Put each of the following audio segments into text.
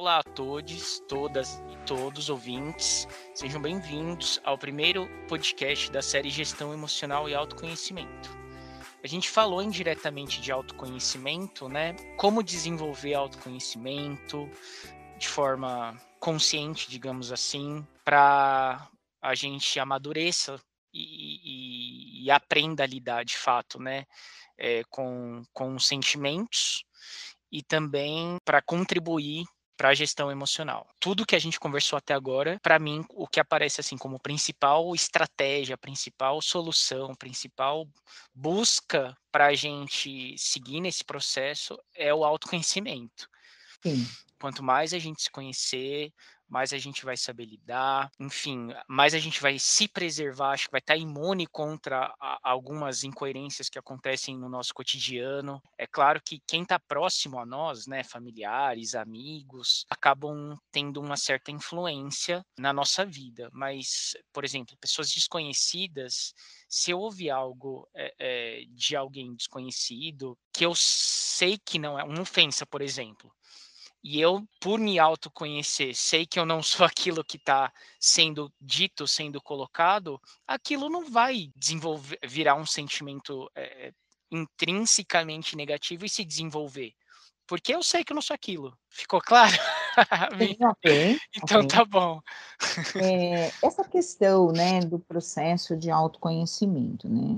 Olá a todos, todas e todos ouvintes. Sejam bem-vindos ao primeiro podcast da série Gestão Emocional e Autoconhecimento. A gente falou indiretamente de autoconhecimento, né? Como desenvolver autoconhecimento de forma consciente, digamos assim, para a gente amadureça e, e, e, aprenda a lidar de fato, né? É, com, com sentimentos e também para contribuir para a gestão emocional. Tudo que a gente conversou até agora, para mim, o que aparece assim como principal estratégia, principal solução, principal busca para a gente seguir nesse processo é o autoconhecimento. Sim. Quanto mais a gente se conhecer, mais a gente vai saber lidar, enfim, mais a gente vai se preservar, acho que vai estar imune contra algumas incoerências que acontecem no nosso cotidiano. É claro que quem está próximo a nós, né, familiares, amigos, acabam tendo uma certa influência na nossa vida, mas, por exemplo, pessoas desconhecidas, se eu ouvir algo é, é, de alguém desconhecido, que eu sei que não é uma ofensa, por exemplo, e eu, por me autoconhecer, sei que eu não sou aquilo que está sendo dito, sendo colocado, aquilo não vai desenvolver, virar um sentimento é, intrinsecamente negativo e se desenvolver. Porque eu sei que eu não sou aquilo. Ficou claro? okay, então okay. tá bom. É, essa questão né, do processo de autoconhecimento, né?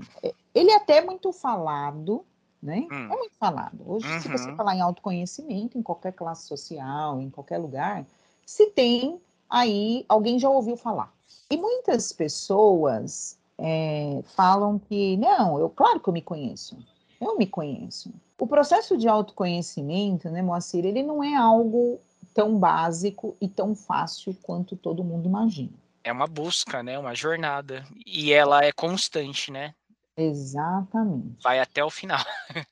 Ele é até muito falado, né? Hum. É muito falado. Hoje, uhum. se você uhum. falar em autoconhecimento, em qualquer classe social, em qualquer lugar, se tem aí, alguém já ouviu falar. E muitas pessoas é, falam que, não, eu, claro que eu me conheço, eu me conheço. O processo de autoconhecimento, né, Moacir, ele não é algo tão básico e tão fácil quanto todo mundo imagina. É uma busca, né, uma jornada, e ela é constante, né? Exatamente. Vai até o final.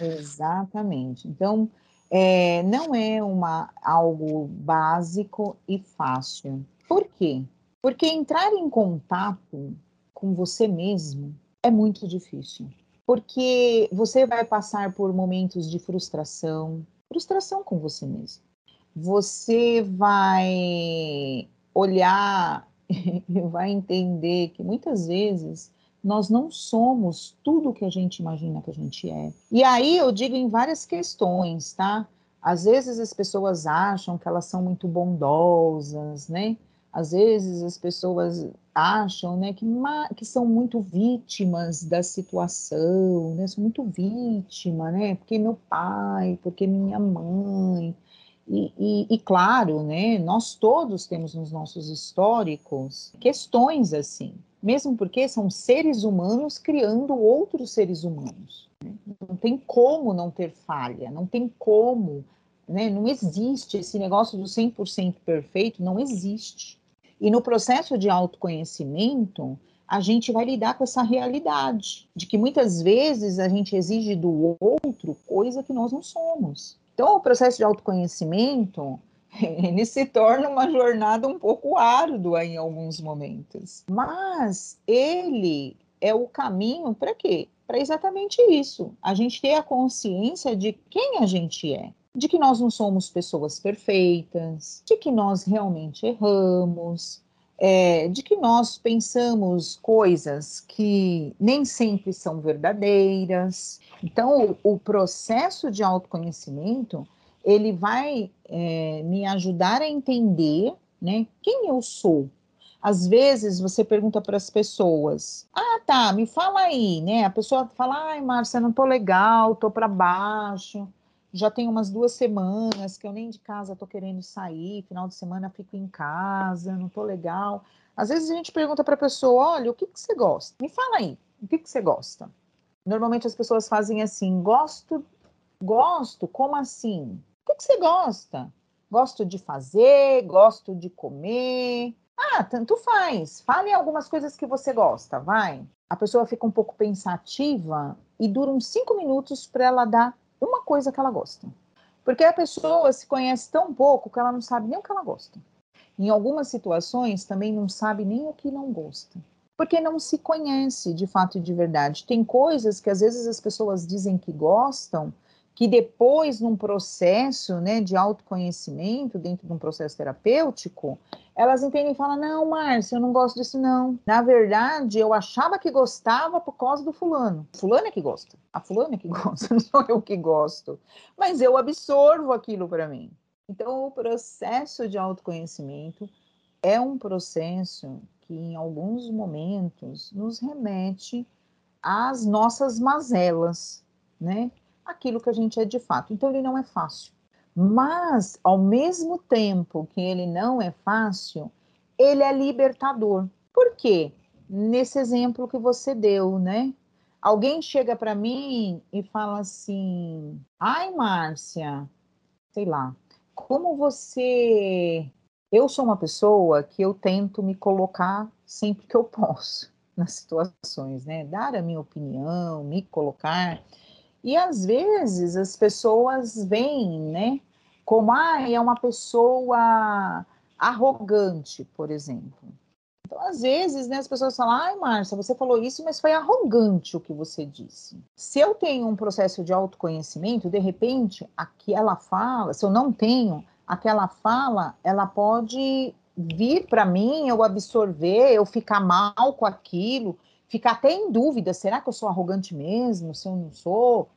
Exatamente. Então, é, não é uma, algo básico e fácil. Por quê? Porque entrar em contato com você mesmo é muito difícil. Porque você vai passar por momentos de frustração, frustração com você mesmo. Você vai olhar e vai entender que muitas vezes nós não somos tudo o que a gente imagina que a gente é. E aí eu digo em várias questões, tá? Às vezes as pessoas acham que elas são muito bondosas, né? Às vezes as pessoas acham, né, que, que são muito vítimas da situação, né? Sou muito vítima, né? Porque meu pai, porque minha mãe. E, e, e, claro, né, nós todos temos nos nossos históricos questões assim, mesmo porque são seres humanos criando outros seres humanos. Né? Não tem como não ter falha, não tem como, né? não existe esse negócio do 100% perfeito, não existe. E no processo de autoconhecimento, a gente vai lidar com essa realidade, de que muitas vezes a gente exige do outro coisa que nós não somos. Então, o processo de autoconhecimento ele se torna uma jornada um pouco árdua em alguns momentos. Mas ele é o caminho para quê? Para exatamente isso. A gente ter a consciência de quem a gente é, de que nós não somos pessoas perfeitas, de que nós realmente erramos, é, de que nós pensamos coisas que nem sempre são verdadeiras. Então, o, o processo de autoconhecimento ele vai é, me ajudar a entender né, quem eu sou. Às vezes você pergunta para as pessoas: Ah, tá, me fala aí, né? A pessoa fala: Ai, Márcia, não tô legal, tô para baixo. Já tem umas duas semanas que eu nem de casa tô querendo sair, final de semana fico em casa, não tô legal. Às vezes a gente pergunta para a pessoa: Olha, o que, que você gosta? Me fala aí, o que, que você gosta? Normalmente as pessoas fazem assim: Gosto, gosto, como assim? O que, você gosta? Gosto de fazer, gosto de comer. Ah, tanto faz. Fale algumas coisas que você gosta, vai. A pessoa fica um pouco pensativa e dura uns cinco minutos para ela dar uma coisa que ela gosta. Porque a pessoa se conhece tão pouco que ela não sabe nem o que ela gosta. Em algumas situações também não sabe nem o que não gosta. Porque não se conhece de fato e de verdade. Tem coisas que às vezes as pessoas dizem que gostam que depois, num processo né, de autoconhecimento, dentro de um processo terapêutico, elas entendem e falam: Não, Márcia, eu não gosto disso, não. Na verdade, eu achava que gostava por causa do fulano. Fulano é que gosta. A fulana é que gosta, não sou eu que gosto. Mas eu absorvo aquilo para mim. Então, o processo de autoconhecimento é um processo que, em alguns momentos, nos remete às nossas mazelas, né? Aquilo que a gente é de fato. Então, ele não é fácil. Mas, ao mesmo tempo que ele não é fácil, ele é libertador. Por quê? Nesse exemplo que você deu, né? Alguém chega para mim e fala assim: ai, Márcia, sei lá, como você. Eu sou uma pessoa que eu tento me colocar sempre que eu posso nas situações, né? Dar a minha opinião, me colocar. E às vezes as pessoas veem, né, como ah, é uma pessoa arrogante, por exemplo. Então, às vezes, né, as pessoas falam, ai, Márcia, você falou isso, mas foi arrogante o que você disse. Se eu tenho um processo de autoconhecimento, de repente, aquela fala, se eu não tenho, aquela fala, ela pode vir para mim, eu absorver, eu ficar mal com aquilo, ficar até em dúvida, será que eu sou arrogante mesmo, se eu não sou?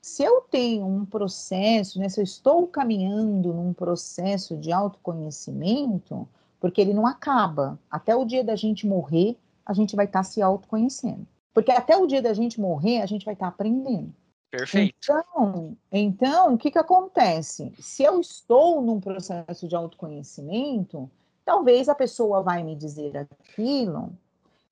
Se eu tenho um processo, né, se eu estou caminhando num processo de autoconhecimento, porque ele não acaba, até o dia da gente morrer, a gente vai estar tá se autoconhecendo. Porque até o dia da gente morrer, a gente vai estar tá aprendendo. Perfeito. Então, então, o que, que acontece? Se eu estou num processo de autoconhecimento, talvez a pessoa vai me dizer aquilo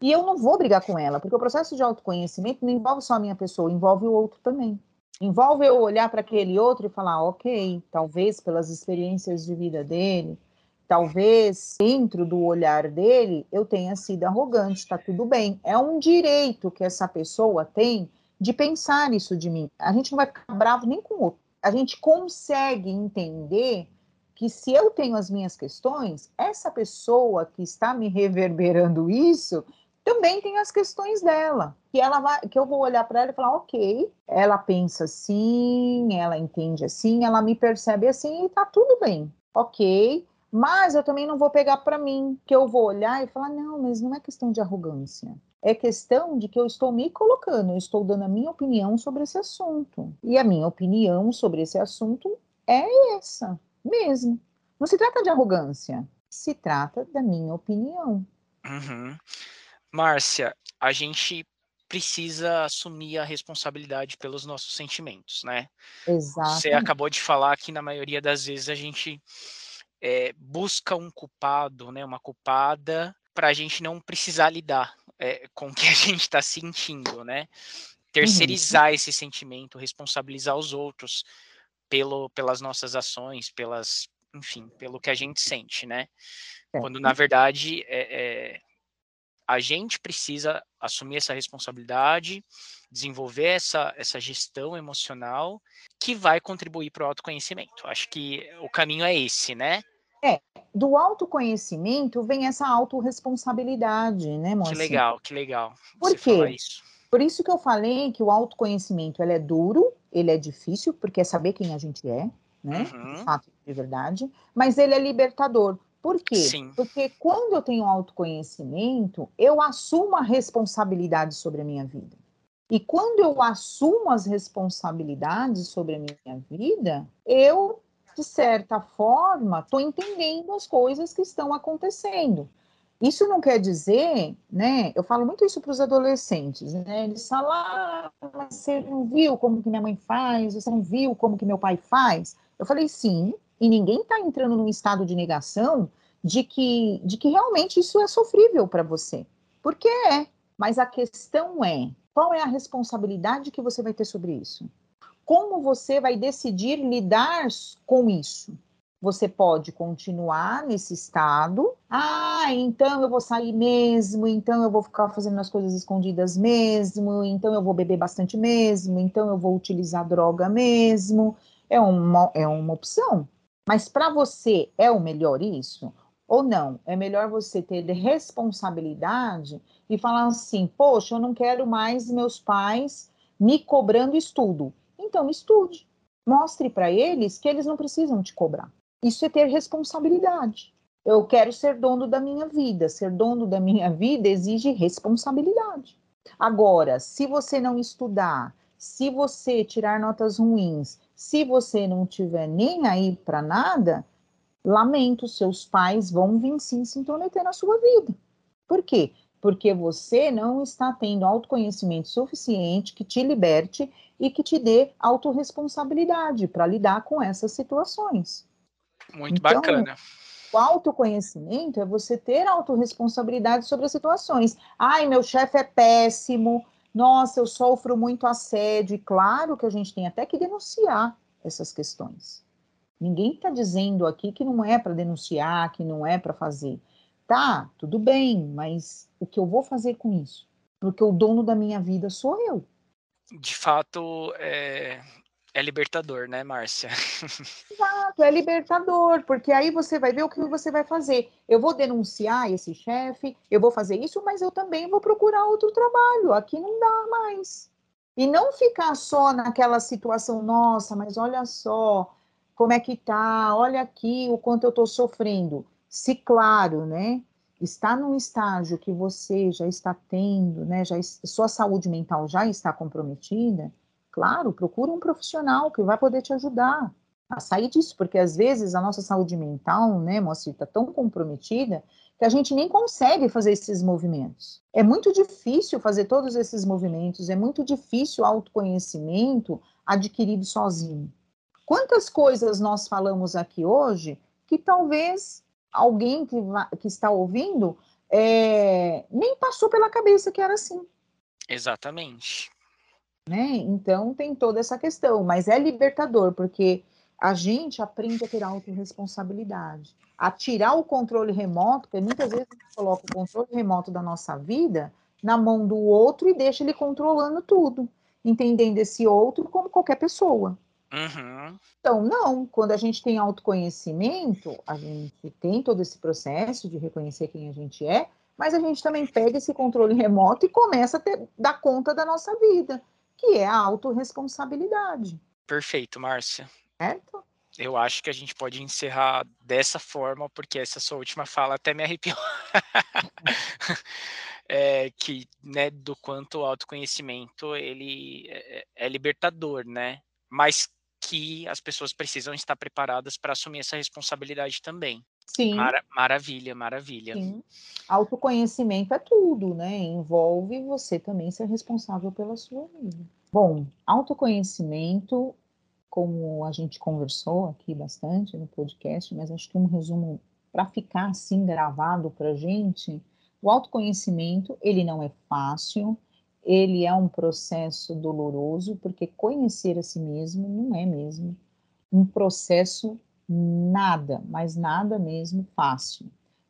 e eu não vou brigar com ela, porque o processo de autoconhecimento não envolve só a minha pessoa, envolve o outro também. Envolve eu olhar para aquele outro e falar, ok, talvez pelas experiências de vida dele, talvez dentro do olhar dele eu tenha sido arrogante, está tudo bem. É um direito que essa pessoa tem de pensar isso de mim. A gente não vai ficar bravo nem com o outro. A gente consegue entender que se eu tenho as minhas questões, essa pessoa que está me reverberando isso também tem as questões dela, que ela vai, que eu vou olhar para ela e falar, ok, ela pensa assim, ela entende assim, ela me percebe assim e tá tudo bem, ok. Mas eu também não vou pegar para mim, que eu vou olhar e falar, não, mas não é questão de arrogância. É questão de que eu estou me colocando, eu estou dando a minha opinião sobre esse assunto. E a minha opinião sobre esse assunto é essa mesmo. Não se trata de arrogância, se trata da minha opinião. Uhum. Márcia, a gente precisa assumir a responsabilidade pelos nossos sentimentos, né? Exato. Você acabou de falar que na maioria das vezes a gente é, busca um culpado, né, uma culpada, para a gente não precisar lidar é, com o que a gente está sentindo, né? Terceirizar uhum. esse sentimento, responsabilizar os outros pelo, pelas nossas ações, pelas, enfim, pelo que a gente sente, né? É. Quando na verdade é, a gente precisa assumir essa responsabilidade, desenvolver essa, essa gestão emocional que vai contribuir para o autoconhecimento. Acho que o caminho é esse, né? É, do autoconhecimento vem essa autorresponsabilidade, né, Moacir? Que legal, que legal. Por quê? Isso. Por isso que eu falei que o autoconhecimento ele é duro, ele é difícil, porque é saber quem a gente é, né? Uhum. De fato, de verdade, mas ele é libertador. Por quê? Sim. Porque quando eu tenho autoconhecimento, eu assumo a responsabilidade sobre a minha vida. E quando eu assumo as responsabilidades sobre a minha vida, eu, de certa forma, estou entendendo as coisas que estão acontecendo. Isso não quer dizer, né? Eu falo muito isso para os adolescentes, né? Eles falam, ah, mas você não viu como que minha mãe faz, você não viu como que meu pai faz. Eu falei, sim, e ninguém está entrando num estado de negação de que, de que realmente isso é sofrível para você. Porque é. Mas a questão é: qual é a responsabilidade que você vai ter sobre isso? Como você vai decidir lidar com isso? Você pode continuar nesse estado. Ah, então eu vou sair mesmo, então eu vou ficar fazendo as coisas escondidas mesmo, então eu vou beber bastante mesmo, então eu vou utilizar droga mesmo. É uma, é uma opção. Mas para você é o melhor isso? Ou não? É melhor você ter responsabilidade e falar assim: poxa, eu não quero mais meus pais me cobrando estudo. Então, estude. Mostre para eles que eles não precisam te cobrar. Isso é ter responsabilidade. Eu quero ser dono da minha vida. Ser dono da minha vida exige responsabilidade. Agora, se você não estudar, se você tirar notas ruins, se você não tiver nem aí para nada, lamento, seus pais vão vir sim se intrometer na sua vida. Por quê? Porque você não está tendo autoconhecimento suficiente que te liberte e que te dê autorresponsabilidade para lidar com essas situações. Muito então, bacana. O autoconhecimento é você ter autorresponsabilidade sobre as situações. Ai, meu chefe é péssimo. Nossa, eu sofro muito assédio. E claro que a gente tem até que denunciar essas questões. Ninguém está dizendo aqui que não é para denunciar, que não é para fazer. Tá, tudo bem, mas o que eu vou fazer com isso? Porque o dono da minha vida sou eu. De fato, é, é libertador, né, Márcia? Exato, é libertador, porque aí você vai ver o que você vai fazer. Eu vou denunciar esse chefe, eu vou fazer isso, mas eu também vou procurar outro trabalho. Aqui não dá mais. E não ficar só naquela situação, nossa, mas olha só como é que tá, olha aqui o quanto eu estou sofrendo. Se claro, né, está num estágio que você já está tendo, né, já sua saúde mental já está comprometida, Claro, procura um profissional que vai poder te ajudar a sair disso, porque às vezes a nossa saúde mental, né, Moacir, está tão comprometida que a gente nem consegue fazer esses movimentos. É muito difícil fazer todos esses movimentos, é muito difícil o autoconhecimento adquirido sozinho. Quantas coisas nós falamos aqui hoje que talvez alguém que, que está ouvindo é, nem passou pela cabeça que era assim. Exatamente. Né? Então tem toda essa questão, mas é libertador, porque a gente aprende a ter autorresponsabilidade, a tirar o controle remoto, porque muitas vezes a gente coloca o controle remoto da nossa vida na mão do outro e deixa ele controlando tudo, entendendo esse outro como qualquer pessoa. Uhum. Então, não, quando a gente tem autoconhecimento, a gente tem todo esse processo de reconhecer quem a gente é, mas a gente também pega esse controle remoto e começa a ter, dar conta da nossa vida que é a autorresponsabilidade. Perfeito, Márcia. Certo? Eu acho que a gente pode encerrar dessa forma, porque essa sua última fala até me arrepiou. é, que, né, do quanto o autoconhecimento ele é, é libertador, né? Mas que as pessoas precisam estar preparadas para assumir essa responsabilidade também. Sim. Mara maravilha, maravilha. Sim. Autoconhecimento é tudo, né? Envolve você também ser responsável pela sua vida. Bom, autoconhecimento, como a gente conversou aqui bastante no podcast, mas acho que um resumo para ficar assim gravado para gente, o autoconhecimento ele não é fácil, ele é um processo doloroso, porque conhecer a si mesmo não é mesmo um processo nada, mas nada mesmo fácil.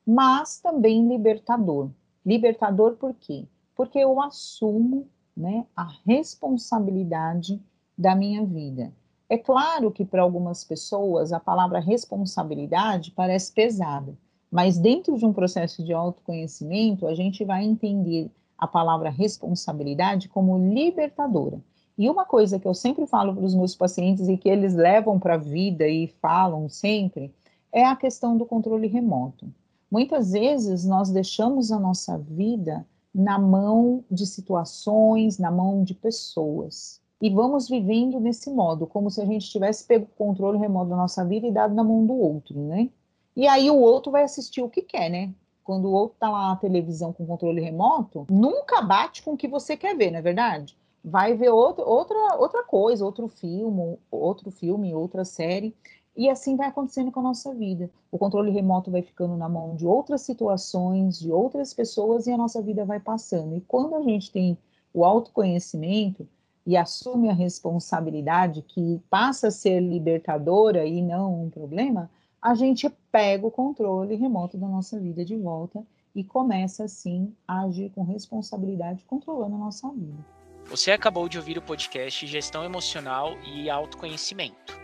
Mas também libertador. Libertador por quê? Porque eu assumo né, a responsabilidade da minha vida. É claro que para algumas pessoas a palavra responsabilidade parece pesada, mas dentro de um processo de autoconhecimento, a gente vai entender a palavra responsabilidade como libertadora. E uma coisa que eu sempre falo para os meus pacientes e que eles levam para a vida e falam sempre é a questão do controle remoto. Muitas vezes nós deixamos a nossa vida na mão de situações, na mão de pessoas. E vamos vivendo nesse modo, como se a gente tivesse pego o controle remoto da nossa vida e dado na mão do outro, né? E aí o outro vai assistir o que quer, né? Quando o outro tá lá na televisão com controle remoto, nunca bate com o que você quer ver, não é verdade? Vai ver outro, outra, outra coisa, outro filme, outro filme, outra série, e assim vai acontecendo com a nossa vida. O controle remoto vai ficando na mão de outras situações, de outras pessoas, e a nossa vida vai passando. E quando a gente tem o autoconhecimento e assume a responsabilidade que passa a ser libertadora e não um problema, a gente pega o controle remoto da nossa vida de volta e começa assim a agir com responsabilidade, controlando a nossa vida. Você acabou de ouvir o podcast Gestão Emocional e Autoconhecimento,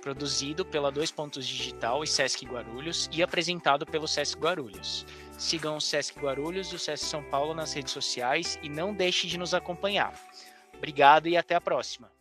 produzido pela Dois Pontos Digital e Sesc Guarulhos e apresentado pelo Sesc Guarulhos. Sigam o Sesc Guarulhos e o Sesc São Paulo nas redes sociais e não deixe de nos acompanhar. Obrigado e até a próxima.